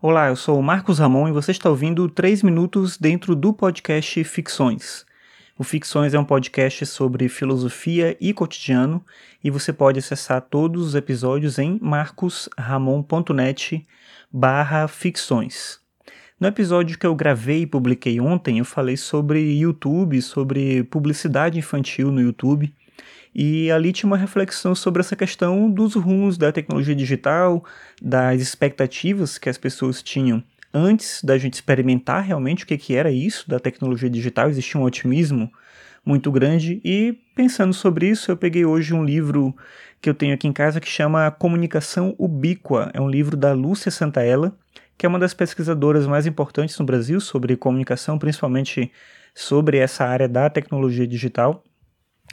Olá, eu sou o Marcos Ramon e você está ouvindo 3 minutos dentro do podcast Ficções. O Ficções é um podcast sobre filosofia e cotidiano e você pode acessar todos os episódios em marcosramon.net barra ficções. No episódio que eu gravei e publiquei ontem, eu falei sobre YouTube, sobre publicidade infantil no YouTube. E ali tinha uma reflexão sobre essa questão dos rumos da tecnologia digital, das expectativas que as pessoas tinham antes da gente experimentar realmente o que, que era isso da tecnologia digital. Existia um otimismo muito grande. E pensando sobre isso, eu peguei hoje um livro que eu tenho aqui em casa que chama Comunicação Ubíqua. É um livro da Lúcia Santaella que é uma das pesquisadoras mais importantes no Brasil sobre comunicação, principalmente sobre essa área da tecnologia digital.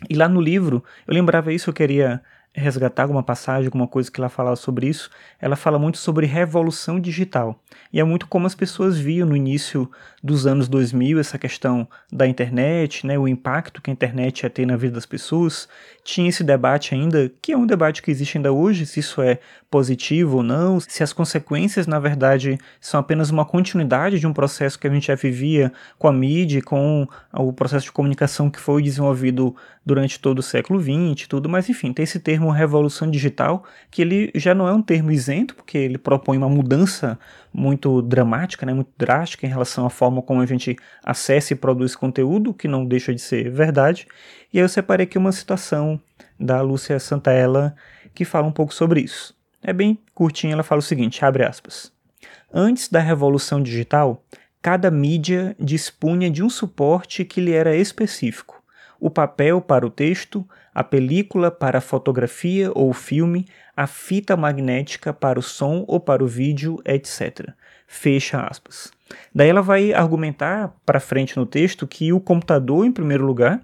E lá no livro, eu lembrava isso, eu queria resgatar alguma passagem, alguma coisa que ela falava sobre isso, ela fala muito sobre revolução digital. E é muito como as pessoas viam no início dos anos 2000 essa questão da internet, né, o impacto que a internet ia ter na vida das pessoas. Tinha esse debate ainda, que é um debate que existe ainda hoje, se isso é positivo ou não, se as consequências, na verdade, são apenas uma continuidade de um processo que a gente já vivia com a mídia, com o processo de comunicação que foi desenvolvido durante todo o século XX e tudo, mas enfim, tem esse termo revolução digital, que ele já não é um termo isento, porque ele propõe uma mudança muito dramática, né, muito drástica em relação à forma como a gente acessa e produz conteúdo, que não deixa de ser verdade. E aí eu separei aqui uma citação da Lúcia Santaella que fala um pouco sobre isso. É bem curtinha, ela fala o seguinte, abre aspas. Antes da revolução digital, cada mídia dispunha de um suporte que lhe era específico o papel para o texto, a película para a fotografia ou filme, a fita magnética para o som ou para o vídeo, etc. Fecha aspas. Daí ela vai argumentar para frente no texto que o computador, em primeiro lugar,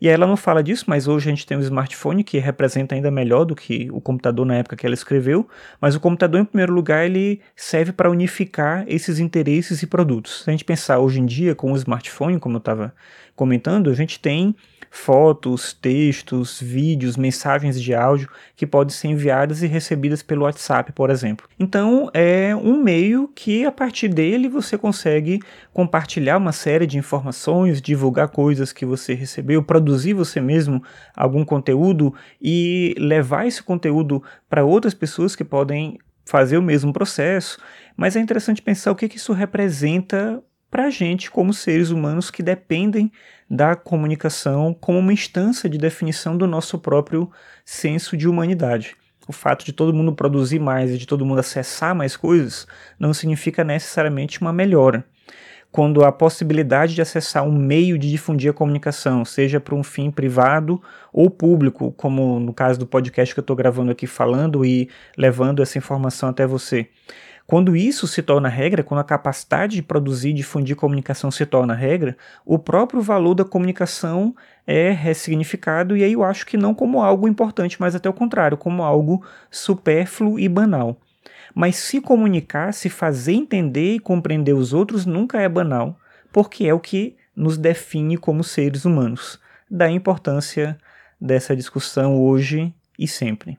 e ela não fala disso, mas hoje a gente tem um smartphone que representa ainda melhor do que o computador na época que ela escreveu. Mas o computador, em primeiro lugar, ele serve para unificar esses interesses e produtos. Se a gente pensar hoje em dia com o smartphone, como eu estava comentando, a gente tem fotos, textos, vídeos, mensagens de áudio que podem ser enviadas e recebidas pelo WhatsApp, por exemplo. Então, é um meio que a partir dele você consegue compartilhar uma série de informações, divulgar coisas que você recebeu, produzir você mesmo algum conteúdo e levar esse conteúdo para outras pessoas que podem fazer o mesmo processo. Mas é interessante pensar o que, que isso representa para a gente, como seres humanos que dependem da comunicação como uma instância de definição do nosso próprio senso de humanidade. O fato de todo mundo produzir mais e de todo mundo acessar mais coisas não significa necessariamente uma melhora. Quando a possibilidade de acessar um meio de difundir a comunicação, seja para um fim privado ou público, como no caso do podcast que eu estou gravando aqui falando e levando essa informação até você, quando isso se torna regra, quando a capacidade de produzir e difundir comunicação se torna regra, o próprio valor da comunicação é ressignificado, e aí eu acho que não como algo importante, mas até o contrário, como algo supérfluo e banal. Mas se comunicar, se fazer entender e compreender os outros nunca é banal, porque é o que nos define como seres humanos. Da importância dessa discussão hoje e sempre.